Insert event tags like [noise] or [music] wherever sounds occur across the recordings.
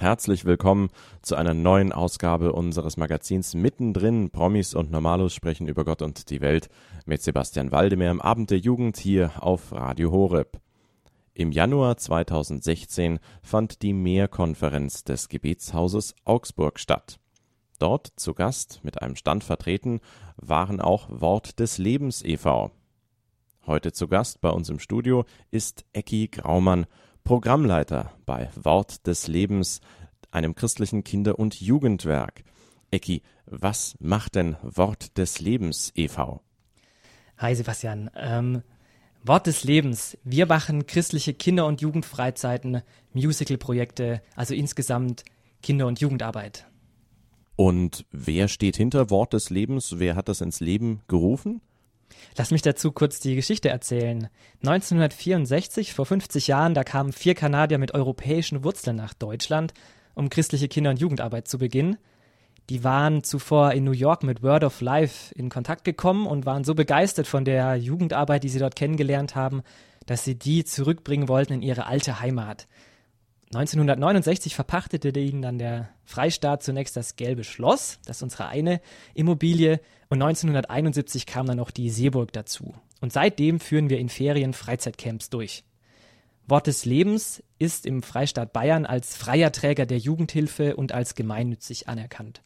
Herzlich willkommen zu einer neuen Ausgabe unseres Magazins Mittendrin. Promis und Normalos sprechen über Gott und die Welt mit Sebastian Waldemar im Abend der Jugend hier auf Radio Horeb. Im Januar 2016 fand die Mehrkonferenz des Gebetshauses Augsburg statt. Dort zu Gast mit einem Stand vertreten waren auch Wort des Lebens e.V. Heute zu Gast bei uns im Studio ist Ecki Graumann Programmleiter bei Wort des Lebens, einem christlichen Kinder- und Jugendwerk. Ecki, was macht denn Wort des Lebens e.V.? Hi Sebastian. Ähm, Wort des Lebens. Wir machen christliche Kinder- und Jugendfreizeiten, Musical-Projekte, also insgesamt Kinder- und Jugendarbeit. Und wer steht hinter Wort des Lebens? Wer hat das ins Leben gerufen? Lass mich dazu kurz die Geschichte erzählen. 1964, vor 50 Jahren, da kamen vier Kanadier mit europäischen Wurzeln nach Deutschland, um christliche Kinder- und Jugendarbeit zu beginnen. Die waren zuvor in New York mit Word of Life in Kontakt gekommen und waren so begeistert von der Jugendarbeit, die sie dort kennengelernt haben, dass sie die zurückbringen wollten in ihre alte Heimat. 1969 verpachtete ihnen dann der Freistaat zunächst das Gelbe Schloss, das ist unsere eine Immobilie, und 1971 kam dann noch die Seeburg dazu. Und seitdem führen wir in Ferien Freizeitcamps durch. Wort des Lebens ist im Freistaat Bayern als freier Träger der Jugendhilfe und als gemeinnützig anerkannt.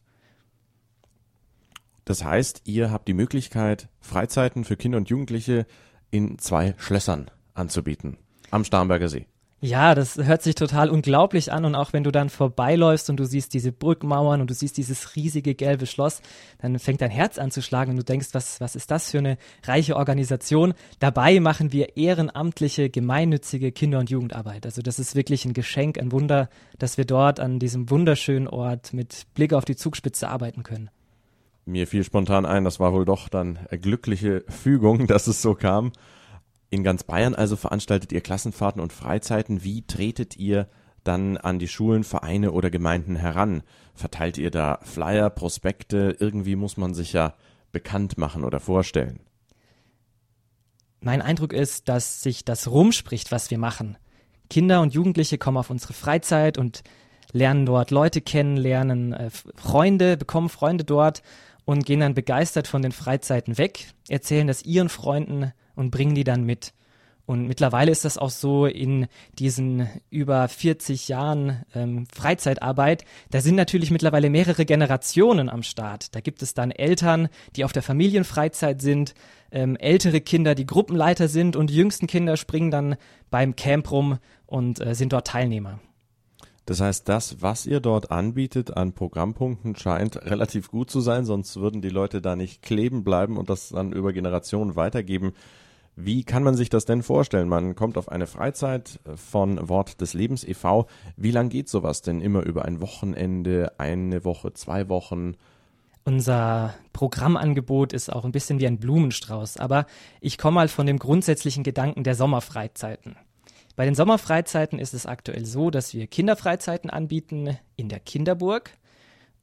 Das heißt, ihr habt die Möglichkeit, Freizeiten für Kinder und Jugendliche in zwei Schlössern anzubieten. Am Starnberger See. Ja, das hört sich total unglaublich an und auch wenn du dann vorbeiläufst und du siehst diese Burgmauern und du siehst dieses riesige gelbe Schloss, dann fängt dein Herz an zu schlagen und du denkst, was, was ist das für eine reiche Organisation? Dabei machen wir ehrenamtliche, gemeinnützige Kinder- und Jugendarbeit. Also das ist wirklich ein Geschenk, ein Wunder, dass wir dort an diesem wunderschönen Ort mit Blick auf die Zugspitze arbeiten können. Mir fiel spontan ein, das war wohl doch dann glückliche Fügung, [laughs] dass es so kam. In ganz Bayern also veranstaltet ihr Klassenfahrten und Freizeiten. Wie tretet ihr dann an die Schulen, Vereine oder Gemeinden heran? Verteilt ihr da Flyer, Prospekte? Irgendwie muss man sich ja bekannt machen oder vorstellen. Mein Eindruck ist, dass sich das rumspricht, was wir machen. Kinder und Jugendliche kommen auf unsere Freizeit und lernen dort Leute kennen, lernen äh, Freunde, bekommen Freunde dort und gehen dann begeistert von den Freizeiten weg, erzählen das ihren Freunden und bringen die dann mit. Und mittlerweile ist das auch so in diesen über 40 Jahren ähm, Freizeitarbeit. Da sind natürlich mittlerweile mehrere Generationen am Start. Da gibt es dann Eltern, die auf der Familienfreizeit sind, ähm, ältere Kinder, die Gruppenleiter sind und die jüngsten Kinder springen dann beim Camp rum und äh, sind dort Teilnehmer. Das heißt, das, was ihr dort anbietet an Programmpunkten, scheint relativ gut zu sein, sonst würden die Leute da nicht kleben bleiben und das dann über Generationen weitergeben. Wie kann man sich das denn vorstellen? Man kommt auf eine Freizeit von Wort des Lebens e.V. Wie lang geht sowas denn? Immer über ein Wochenende, eine Woche, zwei Wochen? Unser Programmangebot ist auch ein bisschen wie ein Blumenstrauß, aber ich komme mal von dem grundsätzlichen Gedanken der Sommerfreizeiten. Bei den Sommerfreizeiten ist es aktuell so, dass wir Kinderfreizeiten anbieten in der Kinderburg.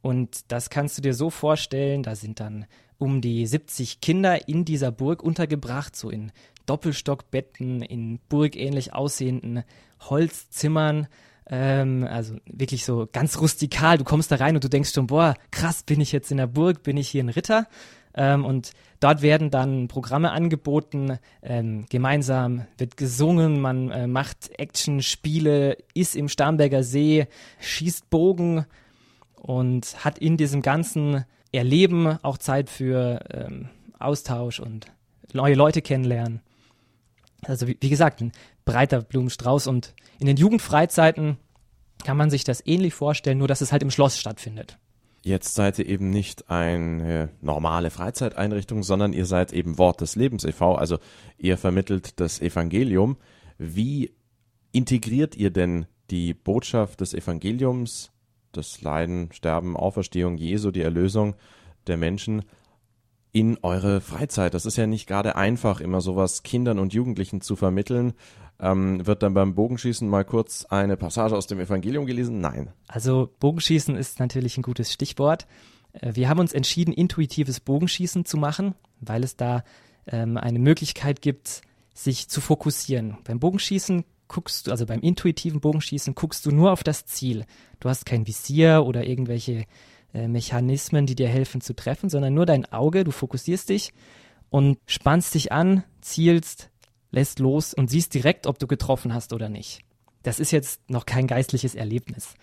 Und das kannst du dir so vorstellen, da sind dann um die 70 Kinder in dieser Burg untergebracht, so in Doppelstockbetten, in burgähnlich aussehenden Holzzimmern. Ähm, also wirklich so ganz rustikal. Du kommst da rein und du denkst schon, boah, krass, bin ich jetzt in der Burg, bin ich hier ein Ritter? Ähm, und dort werden dann Programme angeboten, ähm, gemeinsam wird gesungen, man äh, macht Action-Spiele, ist im Starnberger See, schießt Bogen und hat in diesem ganzen Erleben auch Zeit für ähm, Austausch und neue Leute kennenlernen. Also wie, wie gesagt, ein breiter Blumenstrauß und in den Jugendfreizeiten kann man sich das ähnlich vorstellen, nur dass es halt im Schloss stattfindet. Jetzt seid ihr eben nicht eine normale Freizeiteinrichtung, sondern ihr seid eben Wort des Lebens e.V., also ihr vermittelt das Evangelium. Wie integriert ihr denn die Botschaft des Evangeliums, das Leiden, Sterben, Auferstehung Jesu, die Erlösung der Menschen in eure Freizeit? Das ist ja nicht gerade einfach, immer sowas Kindern und Jugendlichen zu vermitteln. Ähm, wird dann beim Bogenschießen mal kurz eine Passage aus dem Evangelium gelesen? Nein. Also Bogenschießen ist natürlich ein gutes Stichwort. Äh, wir haben uns entschieden, intuitives Bogenschießen zu machen, weil es da ähm, eine Möglichkeit gibt, sich zu fokussieren. Beim Bogenschießen guckst du, also beim intuitiven Bogenschießen, guckst du nur auf das Ziel. Du hast kein Visier oder irgendwelche äh, Mechanismen, die dir helfen zu treffen, sondern nur dein Auge, du fokussierst dich und spannst dich an, zielst, lässt los und siehst direkt, ob du getroffen hast oder nicht. Das ist jetzt noch kein geistliches Erlebnis.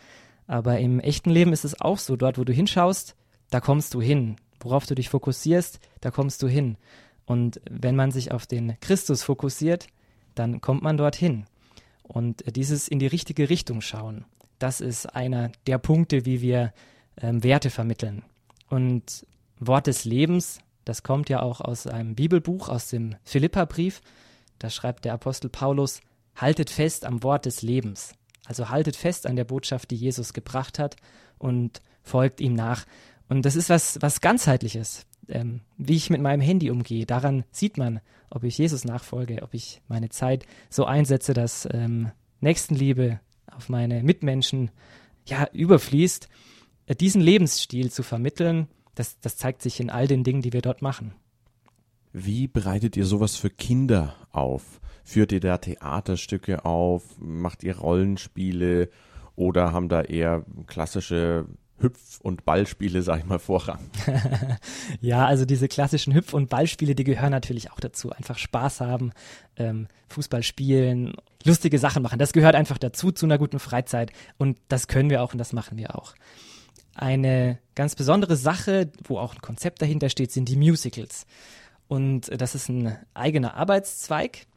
Aber im echten Leben ist es auch so, dort wo du hinschaust, da kommst du hin. Worauf du dich fokussierst, da kommst du hin. Und wenn man sich auf den Christus fokussiert, dann kommt man dorthin. Und dieses in die richtige Richtung schauen, das ist einer der Punkte, wie wir ähm, Werte vermitteln. Und Wort des Lebens, das kommt ja auch aus einem Bibelbuch, aus dem Philipperbrief. Da schreibt der Apostel Paulus, haltet fest am Wort des Lebens. Also haltet fest an der Botschaft, die Jesus gebracht hat und folgt ihm nach. Und das ist was, was ganzheitliches. Ähm, wie ich mit meinem Handy umgehe, daran sieht man, ob ich Jesus nachfolge, ob ich meine Zeit so einsetze, dass ähm, Nächstenliebe auf meine Mitmenschen ja überfließt. Äh, diesen Lebensstil zu vermitteln, das, das zeigt sich in all den Dingen, die wir dort machen. Wie bereitet ihr sowas für Kinder auf? Führt ihr da Theaterstücke auf? Macht ihr Rollenspiele? Oder haben da eher klassische Hüpf- und Ballspiele, sag ich mal, Vorrang. [laughs] ja, also diese klassischen Hüpf- und Ballspiele, die gehören natürlich auch dazu. Einfach Spaß haben, ähm, Fußball spielen, lustige Sachen machen. Das gehört einfach dazu, zu einer guten Freizeit. Und das können wir auch und das machen wir auch. Eine ganz besondere Sache, wo auch ein Konzept dahinter steht, sind die Musicals. Und das ist ein eigener Arbeitszweig.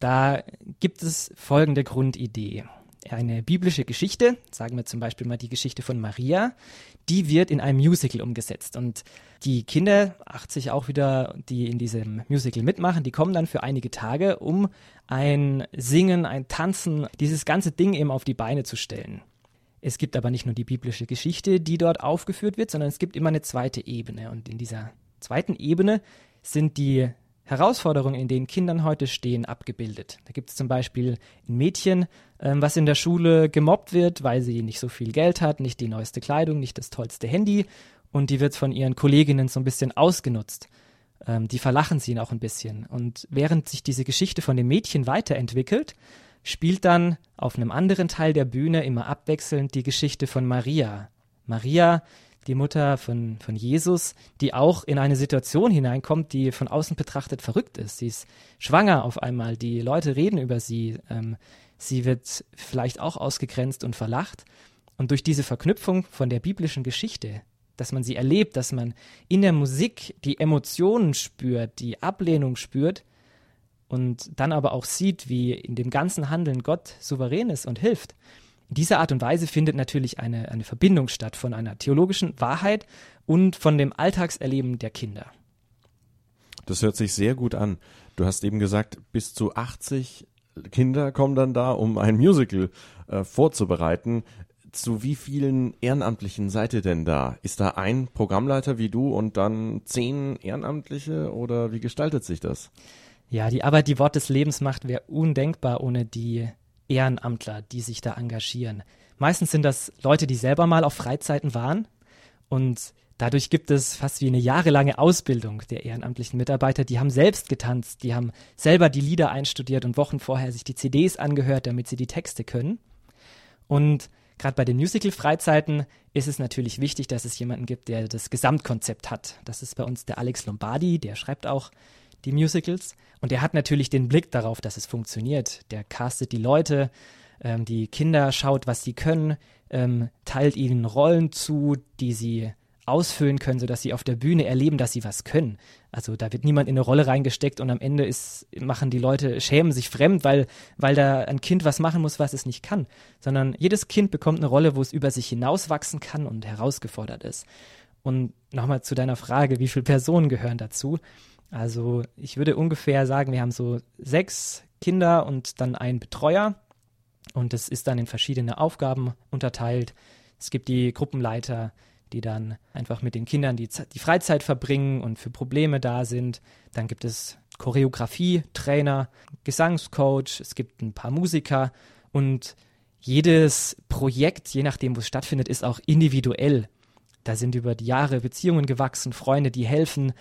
Da gibt es folgende Grundidee eine biblische Geschichte, sagen wir zum Beispiel mal die Geschichte von Maria, die wird in einem Musical umgesetzt. Und die Kinder, 80 auch wieder, die in diesem Musical mitmachen, die kommen dann für einige Tage, um ein Singen, ein Tanzen, dieses ganze Ding eben auf die Beine zu stellen. Es gibt aber nicht nur die biblische Geschichte, die dort aufgeführt wird, sondern es gibt immer eine zweite Ebene. Und in dieser zweiten Ebene sind die Herausforderungen, in denen Kindern heute stehen, abgebildet. Da gibt es zum Beispiel ein Mädchen, ähm, was in der Schule gemobbt wird, weil sie nicht so viel Geld hat, nicht die neueste Kleidung, nicht das tollste Handy und die wird von ihren Kolleginnen so ein bisschen ausgenutzt. Ähm, die verlachen sie ihn auch ein bisschen. Und während sich diese Geschichte von dem Mädchen weiterentwickelt, spielt dann auf einem anderen Teil der Bühne immer abwechselnd die Geschichte von Maria. Maria die Mutter von, von Jesus, die auch in eine Situation hineinkommt, die von außen betrachtet verrückt ist. Sie ist schwanger auf einmal, die Leute reden über sie, ähm, sie wird vielleicht auch ausgegrenzt und verlacht. Und durch diese Verknüpfung von der biblischen Geschichte, dass man sie erlebt, dass man in der Musik die Emotionen spürt, die Ablehnung spürt und dann aber auch sieht, wie in dem ganzen Handeln Gott souverän ist und hilft, in dieser Art und Weise findet natürlich eine, eine Verbindung statt von einer theologischen Wahrheit und von dem Alltagserleben der Kinder. Das hört sich sehr gut an. Du hast eben gesagt, bis zu 80 Kinder kommen dann da, um ein Musical äh, vorzubereiten. Zu wie vielen Ehrenamtlichen seid ihr denn da? Ist da ein Programmleiter wie du und dann zehn Ehrenamtliche oder wie gestaltet sich das? Ja, die Arbeit, die Wort des Lebens macht, wäre undenkbar ohne die Ehrenamtler, die sich da engagieren. Meistens sind das Leute, die selber mal auf Freizeiten waren und dadurch gibt es fast wie eine jahrelange Ausbildung der ehrenamtlichen Mitarbeiter. Die haben selbst getanzt, die haben selber die Lieder einstudiert und Wochen vorher sich die CDs angehört, damit sie die Texte können. Und gerade bei den Musical-Freizeiten ist es natürlich wichtig, dass es jemanden gibt, der das Gesamtkonzept hat. Das ist bei uns der Alex Lombardi, der schreibt auch die Musicals. Und er hat natürlich den Blick darauf, dass es funktioniert. Der castet die Leute, ähm, die Kinder schaut, was sie können, ähm, teilt ihnen Rollen zu, die sie ausfüllen können, sodass sie auf der Bühne erleben, dass sie was können. Also da wird niemand in eine Rolle reingesteckt und am Ende ist, machen die Leute, schämen sich fremd, weil, weil da ein Kind was machen muss, was es nicht kann. Sondern jedes Kind bekommt eine Rolle, wo es über sich hinauswachsen kann und herausgefordert ist. Und nochmal zu deiner Frage, wie viele Personen gehören dazu? Also ich würde ungefähr sagen, wir haben so sechs Kinder und dann einen Betreuer. Und es ist dann in verschiedene Aufgaben unterteilt. Es gibt die Gruppenleiter, die dann einfach mit den Kindern die, die Freizeit verbringen und für Probleme da sind. Dann gibt es Choreografie-Trainer, Gesangscoach, es gibt ein paar Musiker und jedes Projekt, je nachdem, wo es stattfindet, ist auch individuell. Da sind über die Jahre Beziehungen gewachsen, Freunde, die helfen,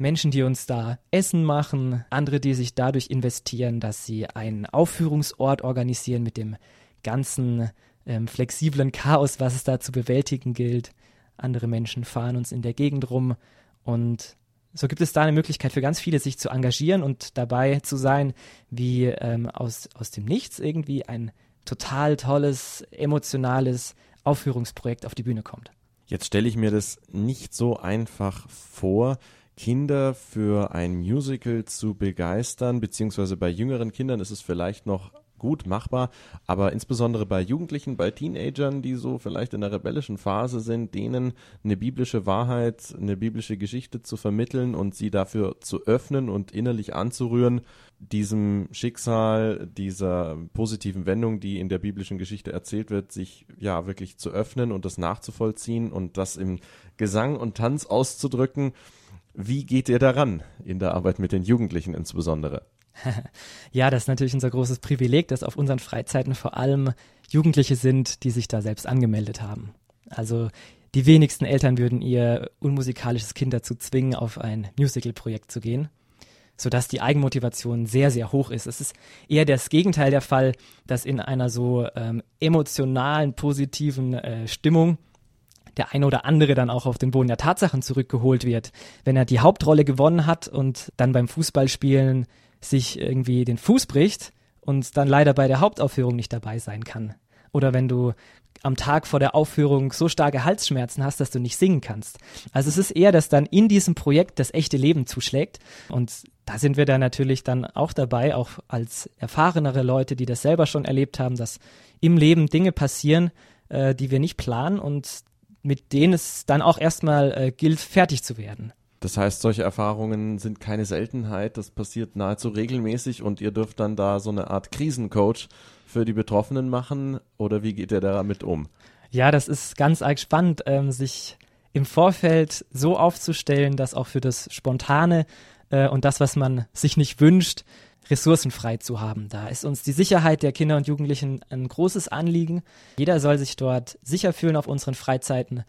Menschen, die uns da Essen machen, andere, die sich dadurch investieren, dass sie einen Aufführungsort organisieren mit dem ganzen ähm, flexiblen Chaos, was es da zu bewältigen gilt. Andere Menschen fahren uns in der Gegend rum und so gibt es da eine Möglichkeit für ganz viele, sich zu engagieren und dabei zu sein, wie ähm, aus, aus dem Nichts irgendwie ein total tolles, emotionales Aufführungsprojekt auf die Bühne kommt. Jetzt stelle ich mir das nicht so einfach vor, Kinder für ein Musical zu begeistern, beziehungsweise bei jüngeren Kindern ist es vielleicht noch gut machbar, aber insbesondere bei Jugendlichen, bei Teenagern, die so vielleicht in der rebellischen Phase sind, denen eine biblische Wahrheit, eine biblische Geschichte zu vermitteln und sie dafür zu öffnen und innerlich anzurühren, diesem Schicksal, dieser positiven Wendung, die in der biblischen Geschichte erzählt wird, sich ja wirklich zu öffnen und das nachzuvollziehen und das im Gesang und Tanz auszudrücken. Wie geht ihr daran in der Arbeit mit den Jugendlichen insbesondere? [laughs] ja, das ist natürlich unser großes Privileg, dass auf unseren Freizeiten vor allem Jugendliche sind, die sich da selbst angemeldet haben. Also die wenigsten Eltern würden ihr unmusikalisches Kind dazu zwingen, auf ein Musical-Projekt zu gehen, sodass die Eigenmotivation sehr, sehr hoch ist. Es ist eher das Gegenteil der Fall, dass in einer so ähm, emotionalen, positiven äh, Stimmung der eine oder andere dann auch auf den Boden der Tatsachen zurückgeholt wird. Wenn er die Hauptrolle gewonnen hat und dann beim Fußballspielen sich irgendwie den Fuß bricht und dann leider bei der Hauptaufführung nicht dabei sein kann. Oder wenn du am Tag vor der Aufführung so starke Halsschmerzen hast, dass du nicht singen kannst. Also es ist eher, dass dann in diesem Projekt das echte Leben zuschlägt. Und da sind wir dann natürlich dann auch dabei, auch als erfahrenere Leute, die das selber schon erlebt haben, dass im Leben Dinge passieren, äh, die wir nicht planen und mit denen es dann auch erstmal äh, gilt, fertig zu werden. Das heißt, solche Erfahrungen sind keine Seltenheit, das passiert nahezu regelmäßig und ihr dürft dann da so eine Art Krisencoach für die Betroffenen machen oder wie geht ihr damit um? Ja, das ist ganz arg spannend, ähm, sich im Vorfeld so aufzustellen, dass auch für das Spontane äh, und das, was man sich nicht wünscht, ressourcenfrei zu haben. Da ist uns die Sicherheit der Kinder und Jugendlichen ein großes Anliegen. Jeder soll sich dort sicher fühlen auf unseren Freizeiten.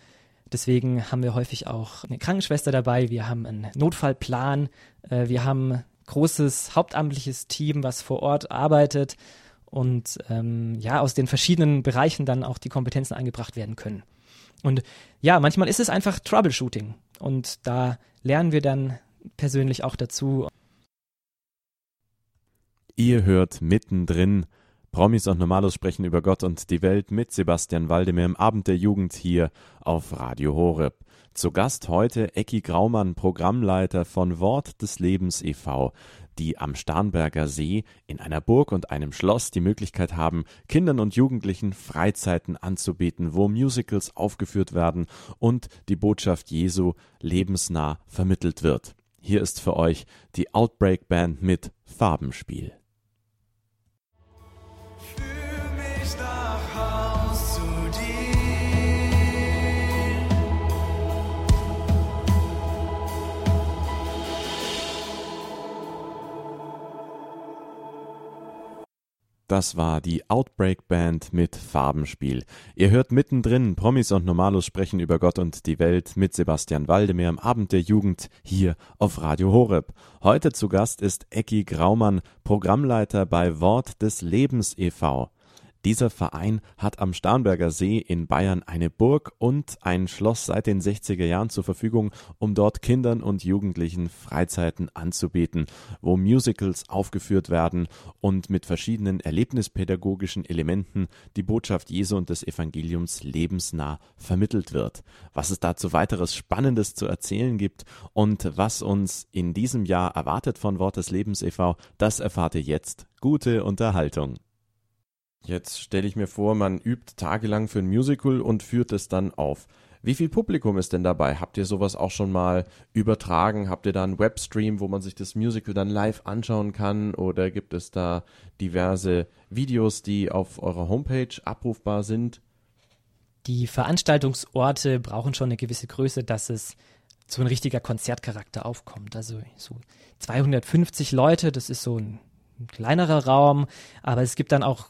Deswegen haben wir häufig auch eine Krankenschwester dabei, wir haben einen Notfallplan, äh, wir haben ein großes hauptamtliches Team, was vor Ort arbeitet und ähm, ja, aus den verschiedenen Bereichen dann auch die Kompetenzen eingebracht werden können. Und ja, manchmal ist es einfach Troubleshooting und da lernen wir dann persönlich auch dazu. Ihr hört mittendrin Promis und Normalos sprechen über Gott und die Welt mit Sebastian Waldemir im Abend der Jugend hier auf Radio Horeb. Zu Gast heute Ecki Graumann, Programmleiter von Wort des Lebens e.V., die am Starnberger See in einer Burg und einem Schloss die Möglichkeit haben, Kindern und Jugendlichen Freizeiten anzubieten, wo Musicals aufgeführt werden und die Botschaft Jesu lebensnah vermittelt wird. Hier ist für euch die Outbreak Band mit Farbenspiel. Das war die Outbreak Band mit Farbenspiel. Ihr hört mittendrin Promis und Normalos sprechen über Gott und die Welt mit Sebastian Waldemir am Abend der Jugend hier auf Radio Horeb. Heute zu Gast ist Ecki Graumann, Programmleiter bei Wort des Lebens e.V. Dieser Verein hat am Starnberger See in Bayern eine Burg und ein Schloss seit den 60er Jahren zur Verfügung, um dort Kindern und Jugendlichen Freizeiten anzubieten, wo Musicals aufgeführt werden und mit verschiedenen erlebnispädagogischen Elementen die Botschaft Jesu und des Evangeliums lebensnah vermittelt wird. Was es dazu weiteres Spannendes zu erzählen gibt und was uns in diesem Jahr erwartet von Wort des Lebens e.V., das erfahrt ihr jetzt. Gute Unterhaltung. Jetzt stelle ich mir vor, man übt tagelang für ein Musical und führt es dann auf. Wie viel Publikum ist denn dabei? Habt ihr sowas auch schon mal übertragen? Habt ihr da einen Webstream, wo man sich das Musical dann live anschauen kann? Oder gibt es da diverse Videos, die auf eurer Homepage abrufbar sind? Die Veranstaltungsorte brauchen schon eine gewisse Größe, dass es so ein richtiger Konzertcharakter aufkommt. Also so 250 Leute, das ist so ein kleinerer Raum, aber es gibt dann auch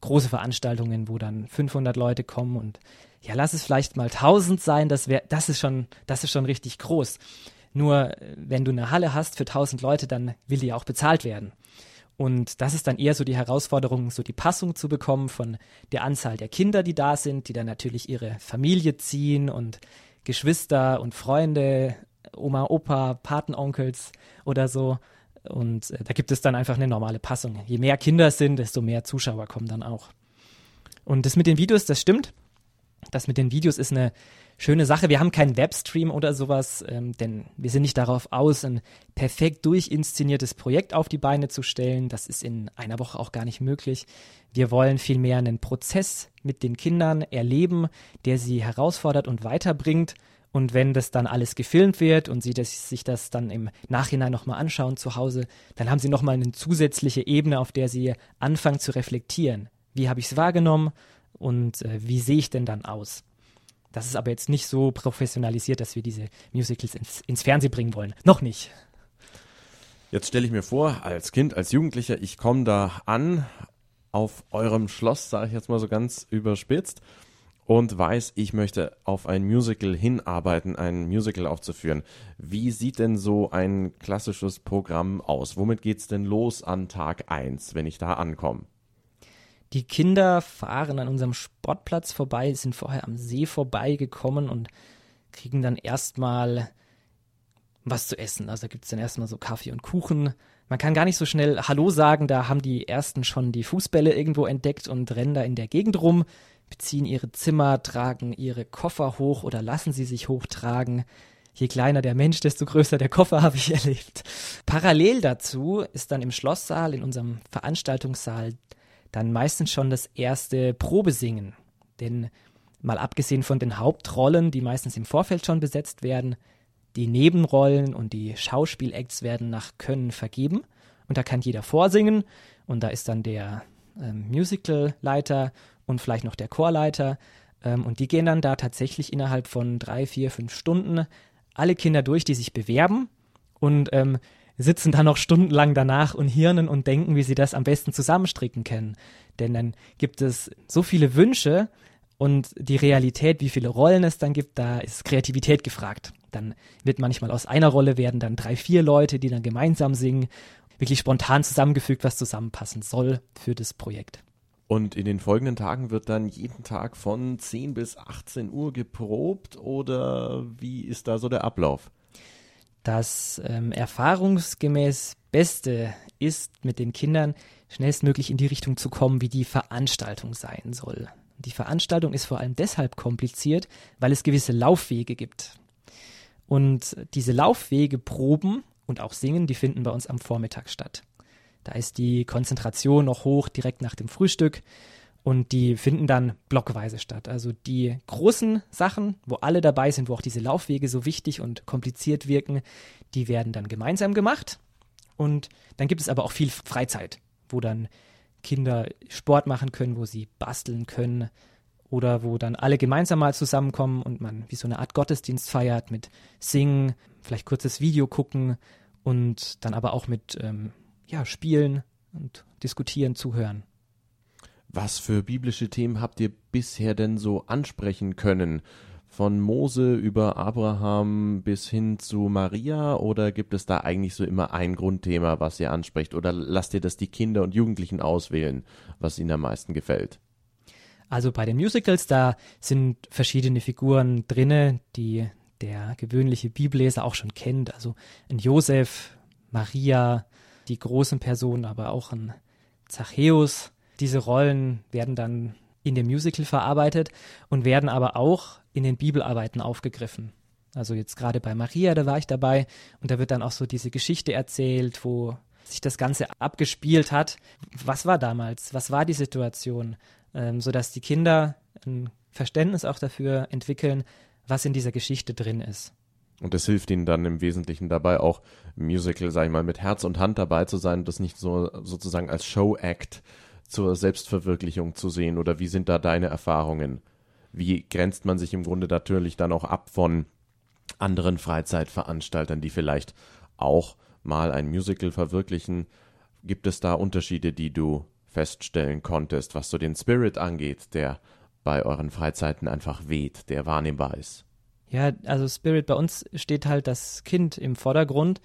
große Veranstaltungen, wo dann 500 Leute kommen und ja, lass es vielleicht mal 1000 sein, das wäre, das ist schon, das ist schon richtig groß. Nur äh, wenn du eine Halle hast für 1000 Leute, dann will die auch bezahlt werden. Und das ist dann eher so die Herausforderung, so die Passung zu bekommen von der Anzahl der Kinder, die da sind, die dann natürlich ihre Familie ziehen und Geschwister und Freunde, Oma, Opa, Patenonkels oder so. Und äh, da gibt es dann einfach eine normale Passung. Je mehr Kinder es sind, desto mehr Zuschauer kommen dann auch. Und das mit den Videos, das stimmt. Das mit den Videos ist eine schöne Sache. Wir haben keinen Webstream oder sowas, ähm, denn wir sind nicht darauf aus, ein perfekt durchinszeniertes Projekt auf die Beine zu stellen. Das ist in einer Woche auch gar nicht möglich. Wir wollen vielmehr einen Prozess mit den Kindern erleben, der sie herausfordert und weiterbringt. Und wenn das dann alles gefilmt wird und sie das, sich das dann im Nachhinein nochmal anschauen zu Hause, dann haben sie nochmal eine zusätzliche Ebene, auf der sie anfangen zu reflektieren. Wie habe ich es wahrgenommen und äh, wie sehe ich denn dann aus? Das ist aber jetzt nicht so professionalisiert, dass wir diese Musicals ins, ins Fernsehen bringen wollen. Noch nicht. Jetzt stelle ich mir vor, als Kind, als Jugendlicher, ich komme da an auf eurem Schloss, sage ich jetzt mal so ganz überspitzt, und weiß, ich möchte auf ein Musical hinarbeiten, ein Musical aufzuführen. Wie sieht denn so ein klassisches Programm aus? Womit geht es denn los an Tag 1, wenn ich da ankomme? Die Kinder fahren an unserem Sportplatz vorbei, sind vorher am See vorbeigekommen und kriegen dann erstmal was zu essen. Also da gibt es dann erstmal so Kaffee und Kuchen. Man kann gar nicht so schnell Hallo sagen, da haben die ersten schon die Fußbälle irgendwo entdeckt und rennen da in der Gegend rum, beziehen ihre Zimmer, tragen ihre Koffer hoch oder lassen sie sich hochtragen. Je kleiner der Mensch, desto größer der Koffer, [laughs] habe ich erlebt. Parallel dazu ist dann im Schlosssaal, in unserem Veranstaltungssaal, dann meistens schon das erste Probesingen. Denn mal abgesehen von den Hauptrollen, die meistens im Vorfeld schon besetzt werden, die Nebenrollen und die Schauspielacts werden nach Können vergeben. Und da kann jeder vorsingen. Und da ist dann der ähm, Musicalleiter und vielleicht noch der Chorleiter. Ähm, und die gehen dann da tatsächlich innerhalb von drei, vier, fünf Stunden alle Kinder durch, die sich bewerben. Und ähm, sitzen da noch stundenlang danach und hirnen und denken, wie sie das am besten zusammenstricken können. Denn dann gibt es so viele Wünsche und die Realität, wie viele Rollen es dann gibt, da ist Kreativität gefragt. Dann wird manchmal aus einer Rolle werden dann drei, vier Leute, die dann gemeinsam singen, wirklich spontan zusammengefügt, was zusammenpassen soll für das Projekt. Und in den folgenden Tagen wird dann jeden Tag von 10 bis 18 Uhr geprobt oder wie ist da so der Ablauf? Das ähm, erfahrungsgemäß Beste ist, mit den Kindern schnellstmöglich in die Richtung zu kommen, wie die Veranstaltung sein soll. Die Veranstaltung ist vor allem deshalb kompliziert, weil es gewisse Laufwege gibt. Und diese Laufwege proben und auch singen, die finden bei uns am Vormittag statt. Da ist die Konzentration noch hoch direkt nach dem Frühstück und die finden dann blockweise statt. Also die großen Sachen, wo alle dabei sind, wo auch diese Laufwege so wichtig und kompliziert wirken, die werden dann gemeinsam gemacht. Und dann gibt es aber auch viel Freizeit, wo dann Kinder Sport machen können, wo sie basteln können oder wo dann alle gemeinsam mal zusammenkommen und man wie so eine Art Gottesdienst feiert mit Singen, vielleicht kurzes Video gucken und dann aber auch mit ähm, ja, Spielen und Diskutieren, Zuhören. Was für biblische Themen habt ihr bisher denn so ansprechen können? Von Mose über Abraham bis hin zu Maria oder gibt es da eigentlich so immer ein Grundthema, was ihr ansprecht? Oder lasst ihr das die Kinder und Jugendlichen auswählen, was ihnen am meisten gefällt? Also bei den Musicals, da sind verschiedene Figuren drinne, die der gewöhnliche Bibelleser auch schon kennt. Also ein Josef, Maria, die großen Personen, aber auch ein Zachäus, diese Rollen werden dann in dem Musical verarbeitet und werden aber auch in den Bibelarbeiten aufgegriffen. Also jetzt gerade bei Maria, da war ich dabei und da wird dann auch so diese Geschichte erzählt, wo sich das Ganze abgespielt hat. Was war damals? Was war die Situation? Ähm, sodass die Kinder ein Verständnis auch dafür entwickeln, was in dieser Geschichte drin ist. Und es hilft ihnen dann im Wesentlichen dabei, auch Musical, sag ich mal, mit Herz und Hand dabei zu sein das nicht so sozusagen als Show-Act zur Selbstverwirklichung zu sehen oder wie sind da deine Erfahrungen? Wie grenzt man sich im Grunde natürlich dann auch ab von anderen Freizeitveranstaltern, die vielleicht auch mal ein Musical verwirklichen? Gibt es da Unterschiede, die du feststellen konntest, was so den Spirit angeht, der bei euren Freizeiten einfach weht, der wahrnehmbar ist? Ja, also Spirit, bei uns steht halt das Kind im Vordergrund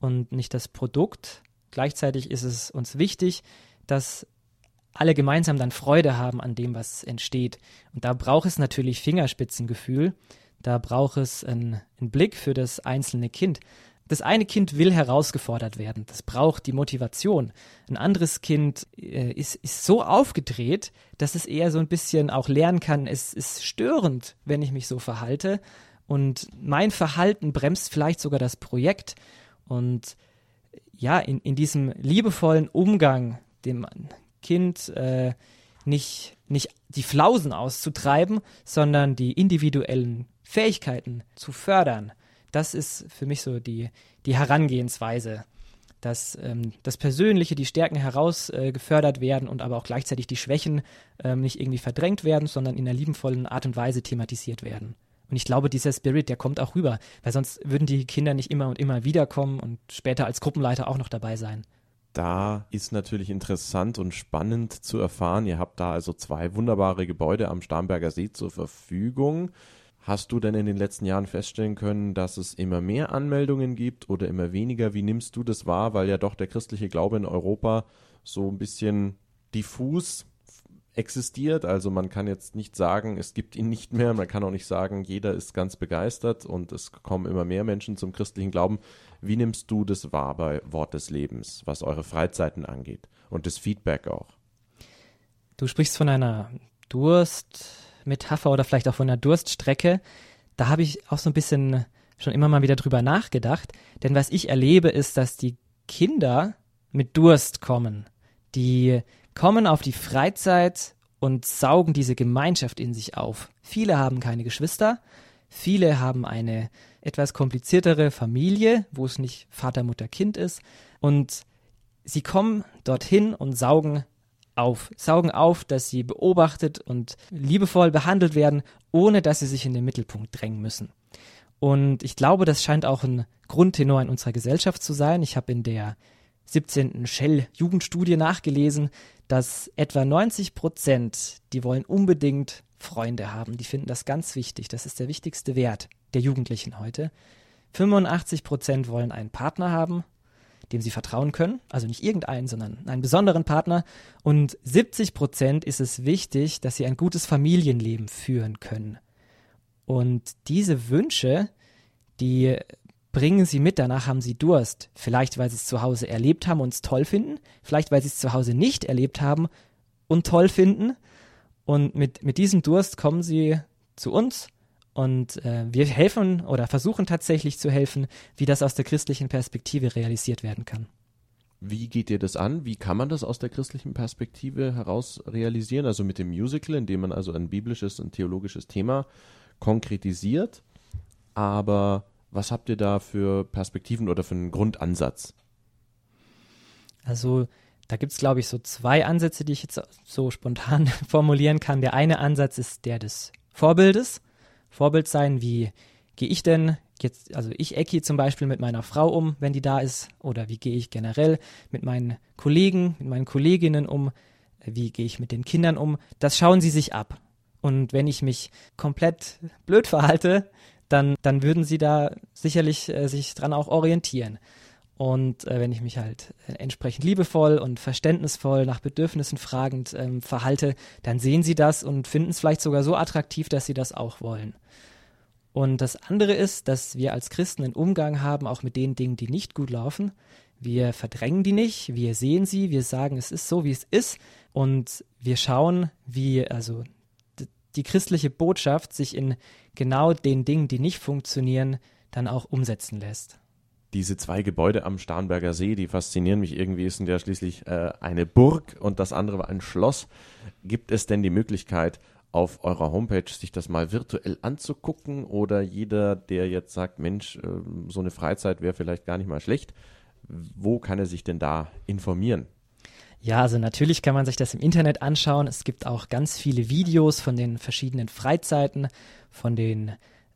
und nicht das Produkt. Gleichzeitig ist es uns wichtig, dass alle gemeinsam dann Freude haben an dem, was entsteht. Und da braucht es natürlich Fingerspitzengefühl, da braucht es einen, einen Blick für das einzelne Kind. Das eine Kind will herausgefordert werden, das braucht die Motivation. Ein anderes Kind äh, ist, ist so aufgedreht, dass es eher so ein bisschen auch lernen kann, es ist störend, wenn ich mich so verhalte. Und mein Verhalten bremst vielleicht sogar das Projekt. Und ja, in, in diesem liebevollen Umgang dem Kind äh, nicht, nicht die Flausen auszutreiben, sondern die individuellen Fähigkeiten zu fördern. Das ist für mich so die, die Herangehensweise, dass ähm, das Persönliche, die Stärken herausgefördert äh, werden und aber auch gleichzeitig die Schwächen ähm, nicht irgendwie verdrängt werden, sondern in einer liebenvollen Art und Weise thematisiert werden. Und ich glaube, dieser Spirit, der kommt auch rüber, weil sonst würden die Kinder nicht immer und immer wiederkommen und später als Gruppenleiter auch noch dabei sein. Da ist natürlich interessant und spannend zu erfahren. Ihr habt da also zwei wunderbare Gebäude am Starnberger See zur Verfügung. Hast du denn in den letzten Jahren feststellen können, dass es immer mehr Anmeldungen gibt oder immer weniger? Wie nimmst du das wahr? Weil ja doch der christliche Glaube in Europa so ein bisschen diffus existiert. Also man kann jetzt nicht sagen, es gibt ihn nicht mehr. Man kann auch nicht sagen, jeder ist ganz begeistert und es kommen immer mehr Menschen zum christlichen Glauben. Wie nimmst du das wahr bei Wort des Lebens, was eure Freizeiten angeht und das Feedback auch? Du sprichst von einer Durstmetapher oder vielleicht auch von einer Durststrecke. Da habe ich auch so ein bisschen schon immer mal wieder drüber nachgedacht. Denn was ich erlebe, ist, dass die Kinder mit Durst kommen. Die kommen auf die Freizeit und saugen diese Gemeinschaft in sich auf. Viele haben keine Geschwister, viele haben eine etwas kompliziertere Familie, wo es nicht Vater, Mutter, Kind ist. Und sie kommen dorthin und saugen auf, saugen auf, dass sie beobachtet und liebevoll behandelt werden, ohne dass sie sich in den Mittelpunkt drängen müssen. Und ich glaube, das scheint auch ein Grundtenor in unserer Gesellschaft zu sein. Ich habe in der 17. Shell-Jugendstudie nachgelesen, dass etwa 90 Prozent, die wollen unbedingt Freunde haben. Die finden das ganz wichtig. Das ist der wichtigste Wert der Jugendlichen heute. 85 Prozent wollen einen Partner haben, dem sie vertrauen können. Also nicht irgendeinen, sondern einen besonderen Partner. Und 70 Prozent ist es wichtig, dass sie ein gutes Familienleben führen können. Und diese Wünsche, die bringen sie mit, danach haben sie Durst. Vielleicht, weil sie es zu Hause erlebt haben und es toll finden. Vielleicht, weil sie es zu Hause nicht erlebt haben und toll finden. Und mit, mit diesem Durst kommen sie zu uns und äh, wir helfen oder versuchen tatsächlich zu helfen, wie das aus der christlichen Perspektive realisiert werden kann. Wie geht ihr das an? Wie kann man das aus der christlichen Perspektive heraus realisieren? Also mit dem Musical, indem man also ein biblisches und theologisches Thema konkretisiert. Aber was habt ihr da für Perspektiven oder für einen Grundansatz? Also da gibt es, glaube ich, so zwei Ansätze, die ich jetzt so spontan [laughs] formulieren kann. Der eine Ansatz ist der des Vorbildes. Vorbild sein, wie gehe ich denn jetzt, also ich Ecki zum Beispiel mit meiner Frau um, wenn die da ist, oder wie gehe ich generell mit meinen Kollegen, mit meinen Kolleginnen um, wie gehe ich mit den Kindern um, das schauen sie sich ab. Und wenn ich mich komplett blöd verhalte, dann, dann würden sie da sicherlich äh, sich dran auch orientieren. Und äh, wenn ich mich halt äh, entsprechend liebevoll und verständnisvoll nach Bedürfnissen fragend ähm, verhalte, dann sehen sie das und finden es vielleicht sogar so attraktiv, dass sie das auch wollen. Und das andere ist, dass wir als Christen einen Umgang haben, auch mit den Dingen, die nicht gut laufen. Wir verdrängen die nicht, wir sehen sie, wir sagen, es ist so, wie es ist. Und wir schauen, wie also die christliche Botschaft sich in genau den Dingen, die nicht funktionieren, dann auch umsetzen lässt diese zwei Gebäude am Starnberger See, die faszinieren mich irgendwie, sind ja schließlich äh, eine Burg und das andere war ein Schloss. Gibt es denn die Möglichkeit, auf eurer Homepage sich das mal virtuell anzugucken oder jeder, der jetzt sagt, Mensch, äh, so eine Freizeit wäre vielleicht gar nicht mal schlecht, wo kann er sich denn da informieren? Ja, also natürlich kann man sich das im Internet anschauen. Es gibt auch ganz viele Videos von den verschiedenen Freizeiten, von den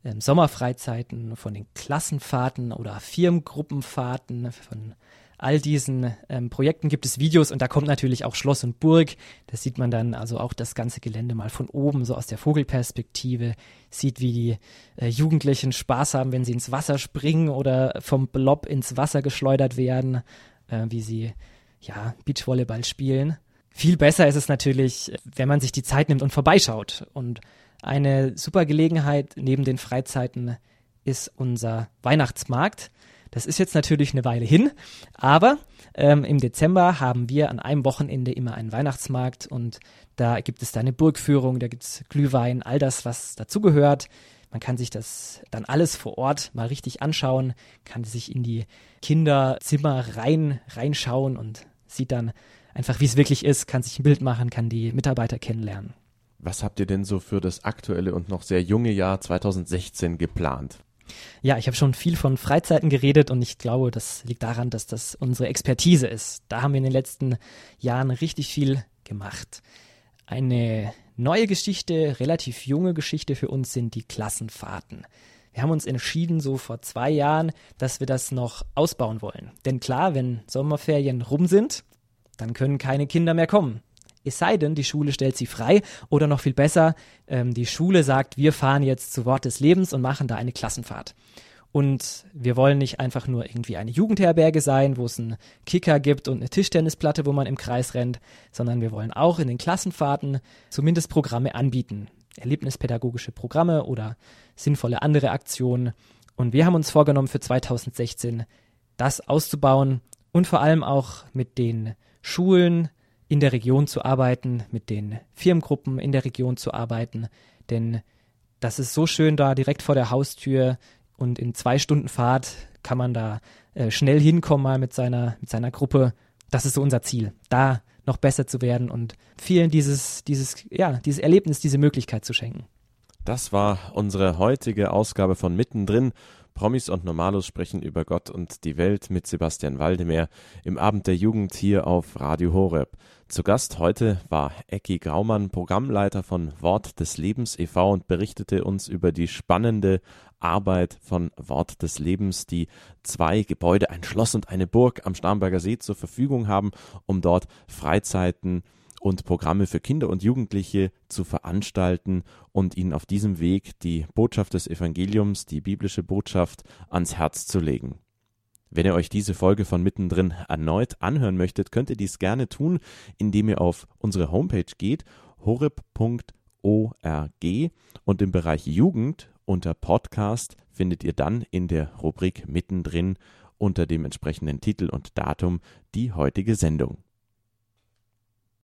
ähm, Sommerfreizeiten, von den Klassenfahrten oder Firmengruppenfahrten, von all diesen ähm, Projekten gibt es Videos und da kommt natürlich auch Schloss und Burg. Da sieht man dann also auch das ganze Gelände mal von oben, so aus der Vogelperspektive, sieht, wie die äh, Jugendlichen Spaß haben, wenn sie ins Wasser springen oder vom Blob ins Wasser geschleudert werden, äh, wie sie ja Beachvolleyball spielen. Viel besser ist es natürlich, wenn man sich die Zeit nimmt und vorbeischaut. Und eine super Gelegenheit neben den Freizeiten ist unser Weihnachtsmarkt. Das ist jetzt natürlich eine Weile hin, aber ähm, im Dezember haben wir an einem Wochenende immer einen Weihnachtsmarkt und da gibt es da eine Burgführung, da gibt es Glühwein, all das, was dazugehört. Man kann sich das dann alles vor Ort mal richtig anschauen, kann sich in die Kinderzimmer rein, reinschauen und sieht dann einfach, wie es wirklich ist, kann sich ein Bild machen, kann die Mitarbeiter kennenlernen. Was habt ihr denn so für das aktuelle und noch sehr junge Jahr 2016 geplant? Ja, ich habe schon viel von Freizeiten geredet und ich glaube, das liegt daran, dass das unsere Expertise ist. Da haben wir in den letzten Jahren richtig viel gemacht. Eine neue Geschichte, relativ junge Geschichte für uns sind die Klassenfahrten. Wir haben uns entschieden, so vor zwei Jahren, dass wir das noch ausbauen wollen. Denn klar, wenn Sommerferien rum sind, dann können keine Kinder mehr kommen. Es sei denn, die Schule stellt sie frei oder noch viel besser, ähm, die Schule sagt, wir fahren jetzt zu Wort des Lebens und machen da eine Klassenfahrt. Und wir wollen nicht einfach nur irgendwie eine Jugendherberge sein, wo es einen Kicker gibt und eine Tischtennisplatte, wo man im Kreis rennt, sondern wir wollen auch in den Klassenfahrten zumindest Programme anbieten. Erlebnispädagogische Programme oder sinnvolle andere Aktionen. Und wir haben uns vorgenommen für 2016, das auszubauen und vor allem auch mit den Schulen, in der Region zu arbeiten, mit den Firmengruppen in der Region zu arbeiten, denn das ist so schön da direkt vor der Haustür und in zwei Stunden Fahrt kann man da äh, schnell hinkommen mal mit seiner, mit seiner Gruppe. Das ist so unser Ziel, da noch besser zu werden und vielen dieses, dieses, ja, dieses Erlebnis, diese Möglichkeit zu schenken. Das war unsere heutige Ausgabe von Mittendrin. Promis und Normalos sprechen über Gott und die Welt mit Sebastian Waldemeyer im Abend der Jugend hier auf Radio Horeb. Zu Gast heute war Ecki Graumann, Programmleiter von Wort des Lebens e.V. und berichtete uns über die spannende Arbeit von Wort des Lebens, die zwei Gebäude, ein Schloss und eine Burg am Starnberger See zur Verfügung haben, um dort Freizeiten und Programme für Kinder und Jugendliche zu veranstalten und ihnen auf diesem Weg die Botschaft des Evangeliums, die biblische Botschaft ans Herz zu legen. Wenn ihr euch diese Folge von mittendrin erneut anhören möchtet, könnt ihr dies gerne tun, indem ihr auf unsere Homepage geht, horeb.org und im Bereich Jugend unter Podcast findet ihr dann in der Rubrik mittendrin unter dem entsprechenden Titel und Datum die heutige Sendung.